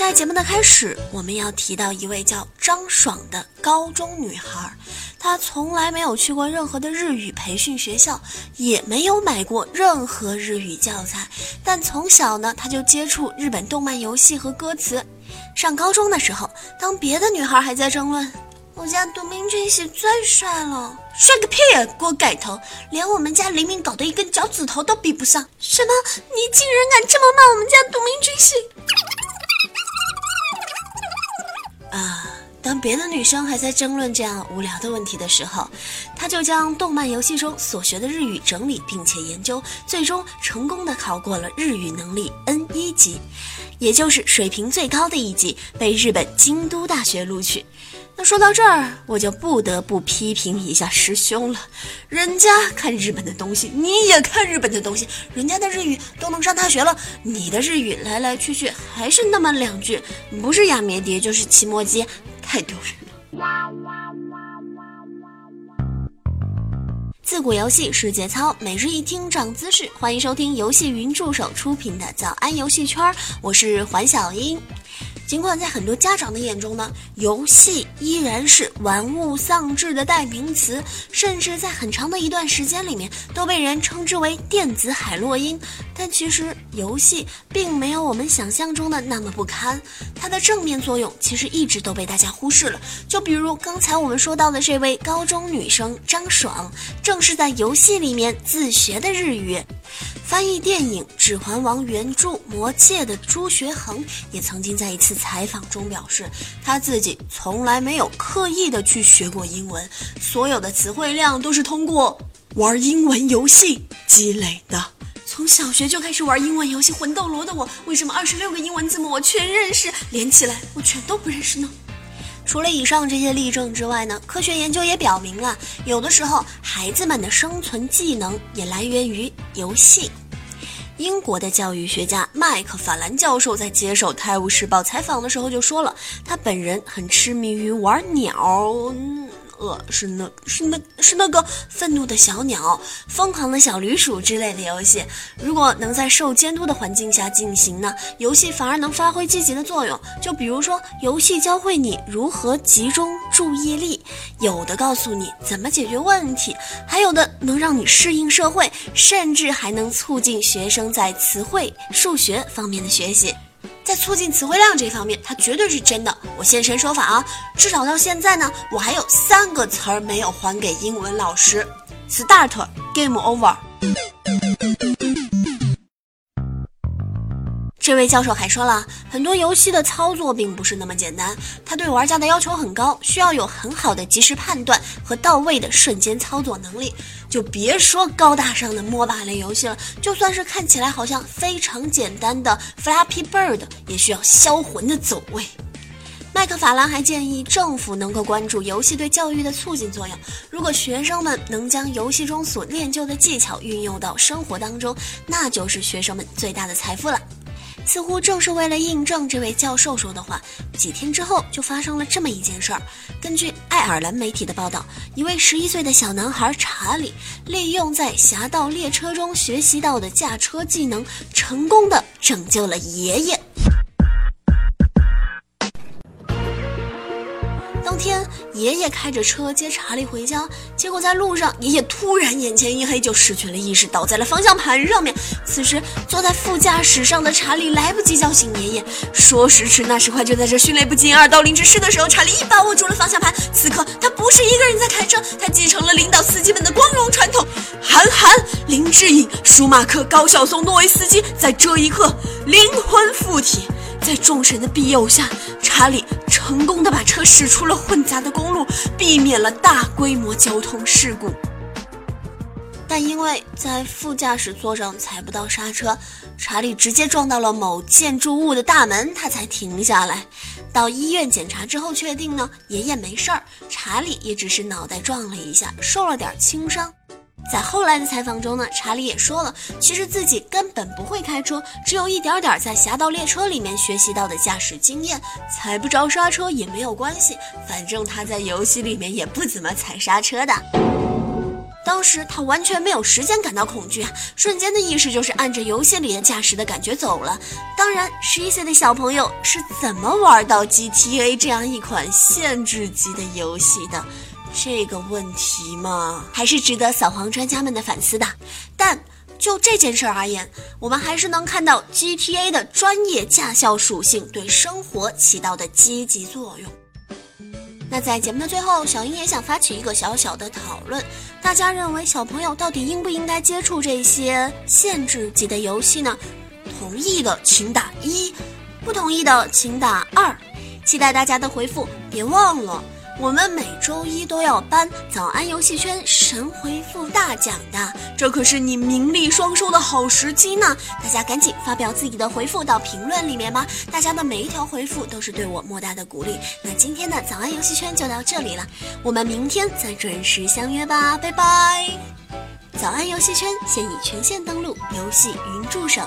在节目的开始，我们要提到一位叫张爽的高中女孩，她从来没有去过任何的日语培训学校，也没有买过任何日语教材，但从小呢，她就接触日本动漫游戏和歌词。上高中的时候，当别的女孩还在争论我家杜明俊喜最帅了，帅个屁啊，锅盖头，连我们家黎明搞的一根脚趾头都比不上。什么？你竟然敢这么骂我们家杜明俊喜？啊！当别的女生还在争论这样无聊的问题的时候，他就将动漫游戏中所学的日语整理并且研究，最终成功的考过了日语能力 N 一级，也就是水平最高的一级，被日本京都大学录取。那说到这儿，我就不得不批评一下师兄了。人家看日本的东西，你也看日本的东西，人家的日语都能上大学了，你的日语来来去去还是那么两句，不是压咩碟就是骑摩机，太丢人了。自古游戏是节操，每日一听长姿势，欢迎收听游戏云助手出品的早安游戏圈，我是环小英。尽管在很多家长的眼中呢，游戏依然是玩物丧志的代名词，甚至在很长的一段时间里面都被人称之为电子海洛因。但其实游戏并没有我们想象中的那么不堪，它的正面作用其实一直都被大家忽视了。就比如刚才我们说到的这位高中女生张爽，正是在游戏里面自学的日语。翻译电影《指环王》原著《魔戒》的朱学恒也曾经在一次采访中表示，他自己从来没有刻意的去学过英文，所有的词汇量都是通过玩英文游戏积累的。从小学就开始玩英文游戏《魂斗罗》的我，为什么二十六个英文字母我全认识，连起来我全都不认识呢？除了以上这些例证之外呢，科学研究也表明啊，有的时候孩子们的生存技能也来源于游戏。英国的教育学家麦克法兰教授在接受《泰晤士报》采访的时候就说了，他本人很痴迷于玩鸟。呃，是那，是那，是那个愤怒的小鸟、疯狂的小驴鼠之类的游戏。如果能在受监督的环境下进行呢，游戏反而能发挥积极的作用。就比如说，游戏教会你如何集中注意力，有的告诉你怎么解决问题，还有的能让你适应社会，甚至还能促进学生在词汇、数学方面的学习。在促进词汇量这方面，它绝对是真的。我现身说法啊！至少到现在呢，我还有三个词儿没有还给英文老师：start game over。这位教授还说了很多游戏的操作并不是那么简单，他对玩家的要求很高，需要有很好的及时判断和到位的瞬间操作能力。就别说高大上的 MOBA 类游戏了，就算是看起来好像非常简单的 Flappy Bird，也需要销魂的走位。麦克法兰还建议政府能够关注游戏对教育的促进作用。如果学生们能将游戏中所练就的技巧运用到生活当中，那就是学生们最大的财富了。似乎正是为了印证这位教授说的话，几天之后就发生了这么一件事儿。根据爱尔兰媒体的报道，一位十一岁的小男孩查理，利用在侠盗猎车中学习到的驾车技能，成功的拯救了爷爷。爷爷开着车接查理回家，结果在路上，爷爷突然眼前一黑，就失去了意识，倒在了方向盘上面。此时坐在副驾驶上的查理来不及叫醒爷爷，说时迟那时快，就在这迅雷不及掩耳盗铃之势的时候，查理一把握住了方向盘。此刻他不是一个人在开车，他继承了领导司机们的光荣传统。韩寒、林志颖、舒马克、高晓松、诺维斯基，在这一刻灵魂附体。在众神的庇佑下，查理成功的把车驶出了混杂的公路，避免了大规模交通事故。但因为在副驾驶座上踩不到刹车，查理直接撞到了某建筑物的大门，他才停下来。到医院检查之后，确定呢，爷爷没事儿，查理也只是脑袋撞了一下，受了点轻伤。在后来的采访中呢，查理也说了，其实自己根本不会开车，只有一点点在《侠盗猎车》里面学习到的驾驶经验，踩不着刹车也没有关系，反正他在游戏里面也不怎么踩刹车的。当时他完全没有时间感到恐惧啊，瞬间的意识就是按着游戏里的驾驶的感觉走了。当然，十一岁的小朋友是怎么玩到 GTA 这样一款限制级的游戏的？这个问题嘛，还是值得扫黄专家们的反思的。但就这件事而言，我们还是能看到 GTA 的专业驾校属性对生活起到的积极作用。那在节目的最后，小英也想发起一个小小的讨论：大家认为小朋友到底应不应该接触这些限制级的游戏呢？同意的请打一，不同意的请打二。期待大家的回复，别忘了。我们每周一都要颁早安游戏圈神回复大奖的，这可是你名利双收的好时机呢！大家赶紧发表自己的回复到评论里面吧，大家的每一条回复都是对我莫大的鼓励。那今天的早安游戏圈就到这里了，我们明天再准时相约吧，拜拜！早安游戏圈现已全线登录游戏云助手。